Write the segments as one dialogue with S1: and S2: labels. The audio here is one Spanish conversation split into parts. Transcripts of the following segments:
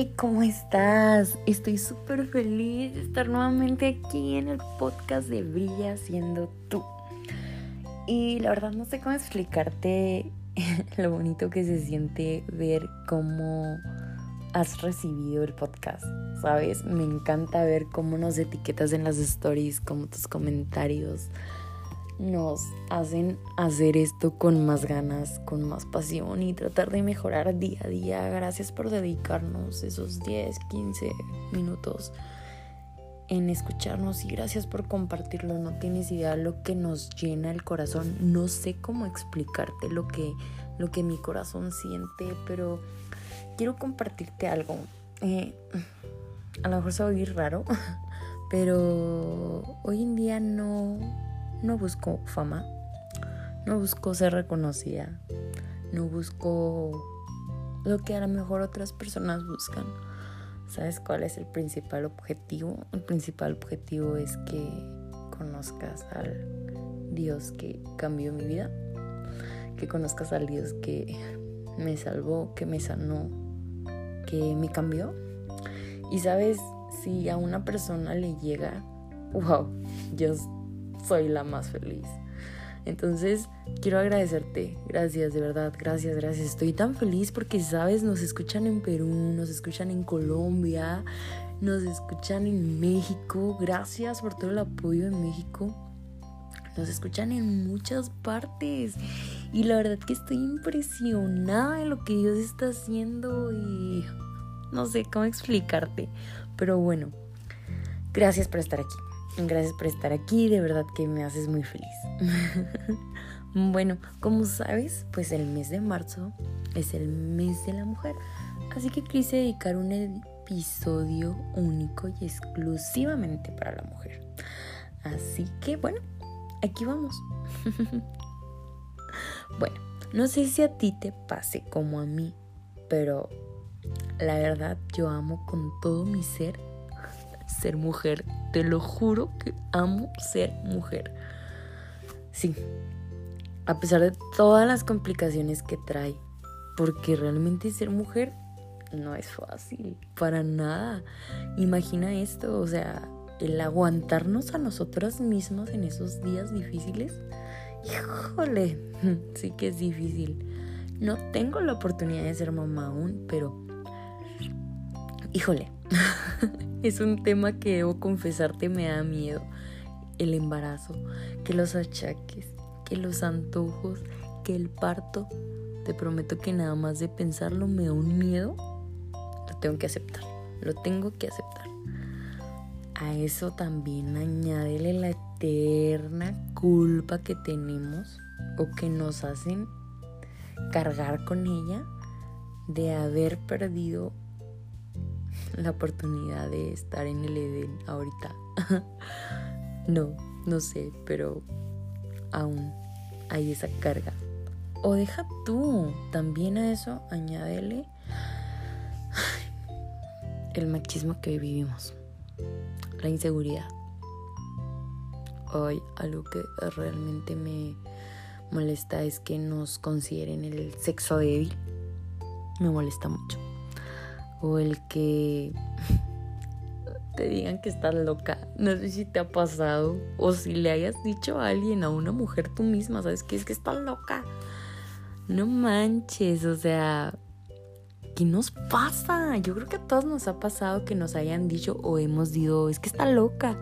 S1: Hey, ¿cómo estás? Estoy súper feliz de estar nuevamente aquí en el podcast de Brilla siendo tú. Y la verdad no sé cómo explicarte lo bonito que se siente ver cómo has recibido el podcast, ¿sabes? Me encanta ver cómo nos etiquetas en las stories, como tus comentarios nos hacen hacer esto con más ganas, con más pasión y tratar de mejorar día a día. Gracias por dedicarnos esos 10, 15 minutos en escucharnos y gracias por compartirlo. No tienes idea lo que nos llena el corazón. No sé cómo explicarte lo que, lo que mi corazón siente, pero quiero compartirte algo. Eh, a lo mejor se va a oír raro, pero hoy en día no no busco fama, no busco ser reconocida, no busco lo que a lo mejor otras personas buscan. ¿Sabes cuál es el principal objetivo? El principal objetivo es que conozcas al Dios que cambió mi vida, que conozcas al Dios que me salvó, que me sanó, que me cambió. Y sabes, si a una persona le llega, wow, yo soy la más feliz. Entonces, quiero agradecerte. Gracias, de verdad. Gracias, gracias. Estoy tan feliz porque, sabes, nos escuchan en Perú, nos escuchan en Colombia, nos escuchan en México. Gracias por todo el apoyo en México. Nos escuchan en muchas partes. Y la verdad que estoy impresionada de lo que Dios está haciendo y no sé cómo explicarte. Pero bueno, gracias por estar aquí. Gracias por estar aquí, de verdad que me haces muy feliz. bueno, como sabes, pues el mes de marzo es el mes de la mujer, así que quise dedicar un episodio único y exclusivamente para la mujer. Así que bueno, aquí vamos. bueno, no sé si a ti te pase como a mí, pero la verdad yo amo con todo mi ser ser mujer. Te lo juro que amo ser mujer. Sí, a pesar de todas las complicaciones que trae, porque realmente ser mujer no es fácil, para nada. Imagina esto, o sea, el aguantarnos a nosotras mismas en esos días difíciles. Híjole, sí que es difícil. No tengo la oportunidad de ser mamá aún, pero... Híjole, es un tema que debo confesarte me da miedo. El embarazo, que los achaques, que los antojos, que el parto. Te prometo que nada más de pensarlo me da un miedo. Lo tengo que aceptar. Lo tengo que aceptar. A eso también añádele la eterna culpa que tenemos o que nos hacen cargar con ella de haber perdido la oportunidad de estar en el Edén ahorita. no, no sé, pero aún hay esa carga. O deja tú, también a eso añádele el machismo que vivimos, la inseguridad. Hoy algo que realmente me molesta es que nos consideren el sexo débil. Me molesta mucho o el que te digan que estás loca. No sé si te ha pasado o si le hayas dicho a alguien, a una mujer tú misma, ¿sabes qué? Es que estás loca. No manches, o sea, ¿qué nos pasa? Yo creo que a todos nos ha pasado que nos hayan dicho o hemos dicho, es que está loca.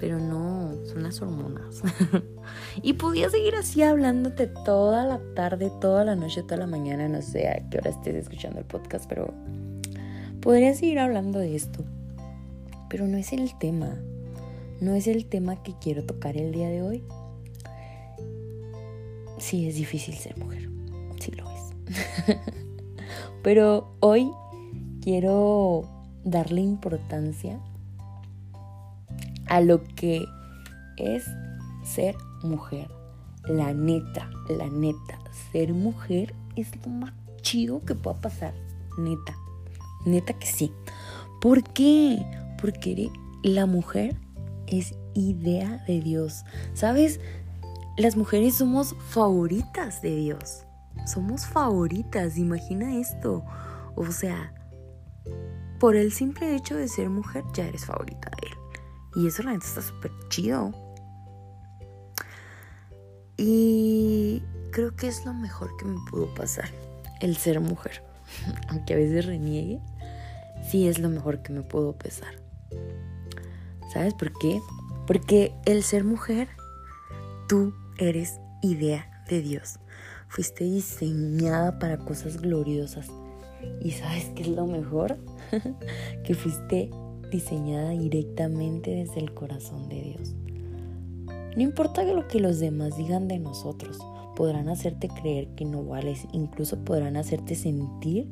S1: Pero no, son las hormonas. y podía seguir así hablándote toda la tarde, toda la noche, toda la mañana, no sé a qué hora estés escuchando el podcast, pero Podría seguir hablando de esto, pero no es el tema. No es el tema que quiero tocar el día de hoy. Sí, es difícil ser mujer. Sí lo es. pero hoy quiero darle importancia a lo que es ser mujer. La neta, la neta, ser mujer es lo más chido que pueda pasar. Neta. Neta que sí. ¿Por qué? Porque la mujer es idea de Dios. ¿Sabes? Las mujeres somos favoritas de Dios. Somos favoritas, imagina esto. O sea, por el simple hecho de ser mujer ya eres favorita de él. Y eso la gente está súper chido. Y creo que es lo mejor que me pudo pasar, el ser mujer. Aunque a veces reniegue, sí es lo mejor que me pudo pasar. ¿Sabes por qué? Porque el ser mujer, tú eres idea de Dios. Fuiste diseñada para cosas gloriosas. ¿Y sabes qué es lo mejor? que fuiste diseñada directamente desde el corazón de Dios. No importa lo que los demás digan de nosotros, podrán hacerte creer que no vales, incluso podrán hacerte sentir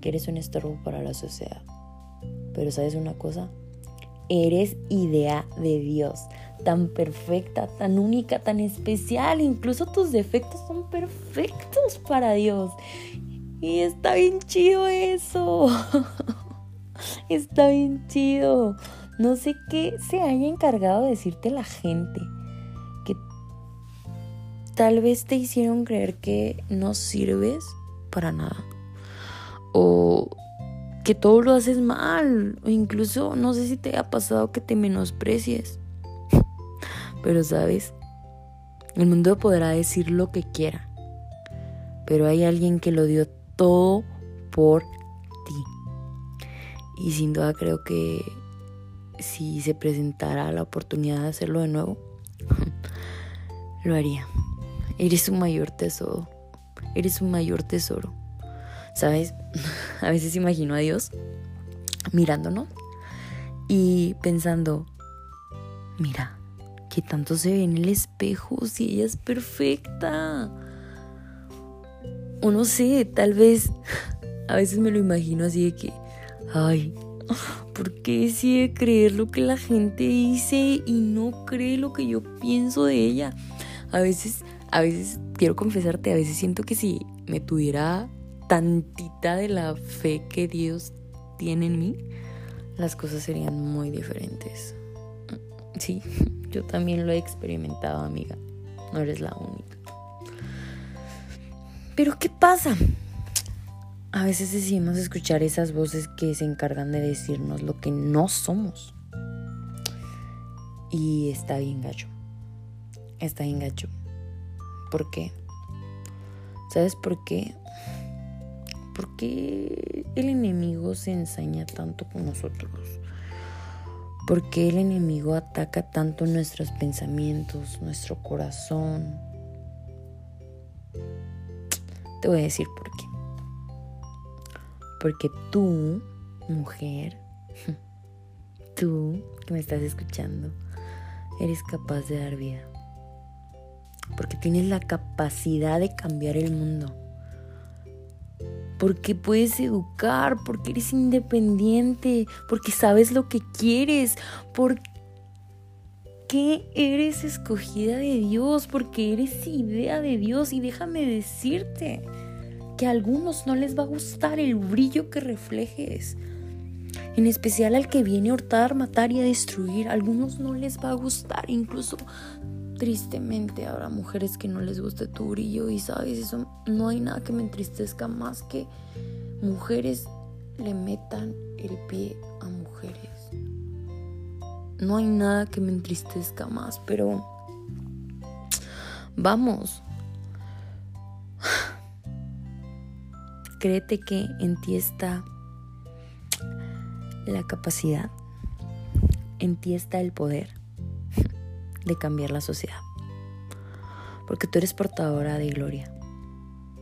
S1: que eres un estorbo para la sociedad. Pero sabes una cosa, eres idea de Dios, tan perfecta, tan única, tan especial, incluso tus defectos son perfectos para Dios. Y está bien chido eso. está bien chido. No sé qué se haya encargado de decirte la gente. Tal vez te hicieron creer que no sirves para nada. O que todo lo haces mal. O incluso no sé si te ha pasado que te menosprecies. Pero sabes, el mundo podrá decir lo que quiera. Pero hay alguien que lo dio todo por ti. Y sin duda creo que si se presentara la oportunidad de hacerlo de nuevo, lo haría. Eres un mayor tesoro. Eres un mayor tesoro. ¿Sabes? A veces imagino a Dios mirándonos y pensando, mira, que tanto se ve en el espejo si ella es perfecta o no sé, tal vez a veces me lo imagino así de que, ay, ¿por qué decide creer lo que la gente dice y no cree lo que yo pienso de ella? A veces, a veces, quiero confesarte, a veces siento que si me tuviera tantita de la fe que Dios tiene en mí, las cosas serían muy diferentes. Sí, yo también lo he experimentado, amiga. No eres la única. Pero ¿qué pasa? A veces decidimos escuchar esas voces que se encargan de decirnos lo que no somos. Y está bien gacho. Está bien gacho. ¿Por qué? ¿Sabes por qué? Porque el enemigo se ensaña tanto con nosotros. Porque el enemigo ataca tanto nuestros pensamientos, nuestro corazón, te voy a decir por qué. Porque tú, mujer, tú que me estás escuchando, eres capaz de dar vida. Porque tienes la capacidad de cambiar el mundo. Porque puedes educar, porque eres independiente, porque sabes lo que quieres, porque eres escogida de Dios, porque eres idea de Dios. Y déjame decirte que a algunos no les va a gustar el brillo que reflejes. En especial al que viene a hurtar, matar y a destruir. A algunos no les va a gustar. Incluso tristemente habrá mujeres que no les guste tu brillo. Y sabes, eso no hay nada que me entristezca más que mujeres le metan el pie a mujeres. No hay nada que me entristezca más, pero vamos. Créete que en ti está la capacidad, en ti está el poder de cambiar la sociedad. Porque tú eres portadora de gloria.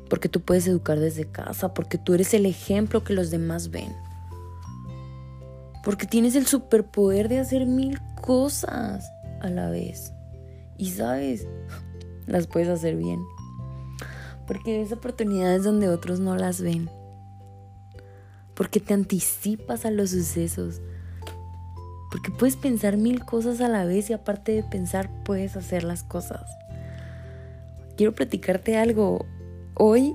S1: Porque tú puedes educar desde casa, porque tú eres el ejemplo que los demás ven. Porque tienes el superpoder de hacer mil cosas a la vez. Y sabes, las puedes hacer bien. Porque ves oportunidades donde otros no las ven. Porque te anticipas a los sucesos. Porque puedes pensar mil cosas a la vez y aparte de pensar puedes hacer las cosas. Quiero platicarte algo. Hoy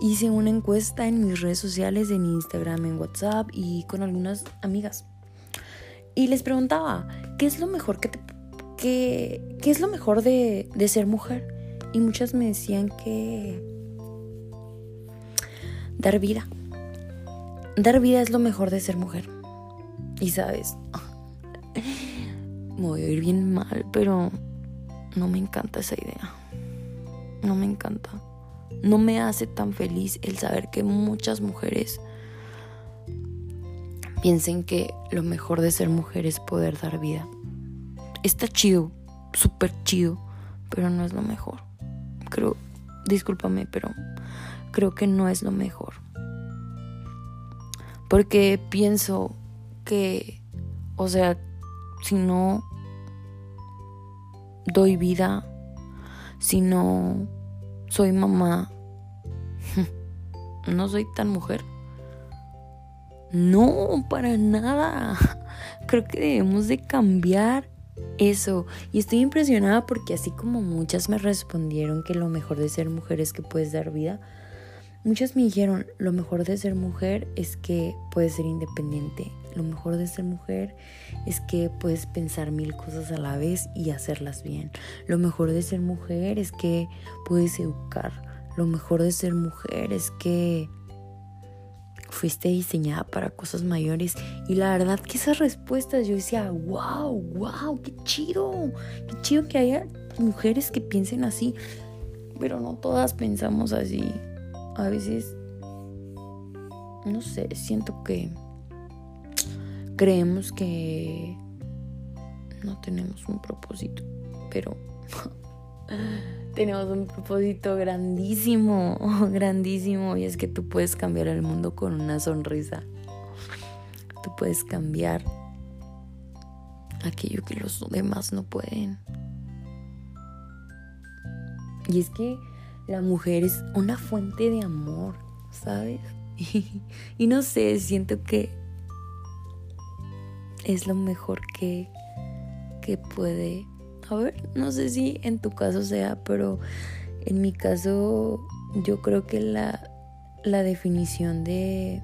S1: hice una encuesta en mis redes sociales, en Instagram, en WhatsApp y con algunas amigas. Y les preguntaba, ¿qué es lo mejor que te, qué, qué es lo mejor de, de ser mujer? Y muchas me decían que dar vida. dar vida es lo mejor de ser mujer. Y sabes, voy a ir bien mal, pero no me encanta esa idea. No me encanta. No me hace tan feliz el saber que muchas mujeres piensen que lo mejor de ser mujer es poder dar vida. Está chido, súper chido, pero no es lo mejor. Creo, discúlpame, pero creo que no es lo mejor. Porque pienso que, o sea, si no doy vida, si no soy mamá, no soy tan mujer. No, para nada. Creo que debemos de cambiar eso. Y estoy impresionada porque así como muchas me respondieron que lo mejor de ser mujer es que puedes dar vida, muchas me dijeron, lo mejor de ser mujer es que puedes ser independiente. Lo mejor de ser mujer es que puedes pensar mil cosas a la vez y hacerlas bien. Lo mejor de ser mujer es que puedes educar. Lo mejor de ser mujer es que fuiste diseñada para cosas mayores. Y la verdad que esas respuestas yo decía, wow, wow, qué chido. Qué chido que haya mujeres que piensen así. Pero no todas pensamos así. A veces, no sé, siento que creemos que no tenemos un propósito. Pero tenemos un propósito grandísimo, grandísimo, y es que tú puedes cambiar el mundo con una sonrisa. Tú puedes cambiar aquello que los demás no pueden. Y es que la mujer es una fuente de amor, ¿sabes? Y, no sé, siento que es lo mejor que, que puede a ver, no sé si en tu caso sea, pero en mi caso yo creo que la, la definición de...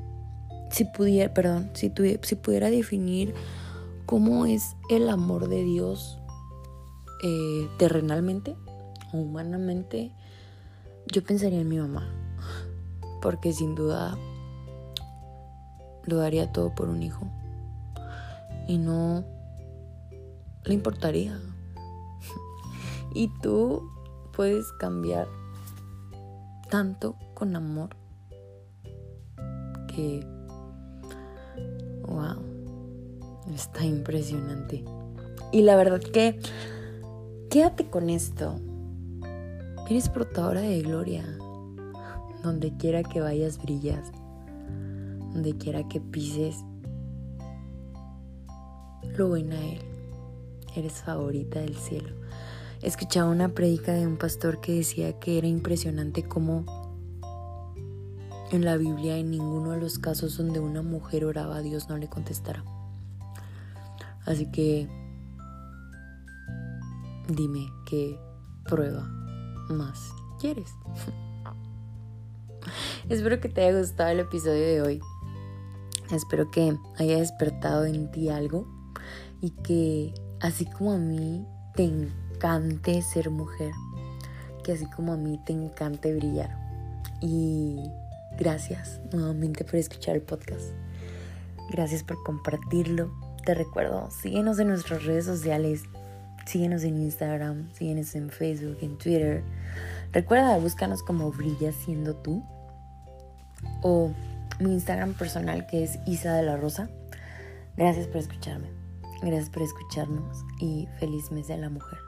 S1: Si pudiera, perdón, si, si pudiera definir cómo es el amor de Dios eh, terrenalmente humanamente, yo pensaría en mi mamá. Porque sin duda lo daría todo por un hijo. Y no le importaría. Y tú puedes cambiar tanto con amor que, wow, está impresionante. Y la verdad que, quédate con esto. Eres portadora de gloria. Donde quiera que vayas, brillas. Donde quiera que pises, lo ven a Él. Eres favorita del cielo. Escuchaba una predica de un pastor que decía que era impresionante cómo en la Biblia en ninguno de los casos donde una mujer oraba a Dios no le contestara. Así que dime qué prueba más quieres. Espero que te haya gustado el episodio de hoy. Espero que haya despertado en ti algo y que así como a mí te encante ser mujer, que así como a mí te encante brillar. Y gracias nuevamente por escuchar el podcast. Gracias por compartirlo. Te recuerdo, síguenos en nuestras redes sociales. Síguenos en Instagram, síguenos en Facebook, en Twitter. Recuerda, búscanos como Brilla siendo tú. O mi Instagram personal que es Isa de la Rosa. Gracias por escucharme. Gracias por escucharnos y feliz mes de la mujer.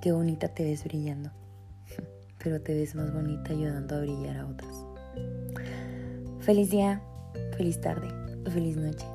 S1: Qué bonita te ves brillando, pero te ves más bonita ayudando a brillar a otras. Feliz día, feliz tarde feliz noche.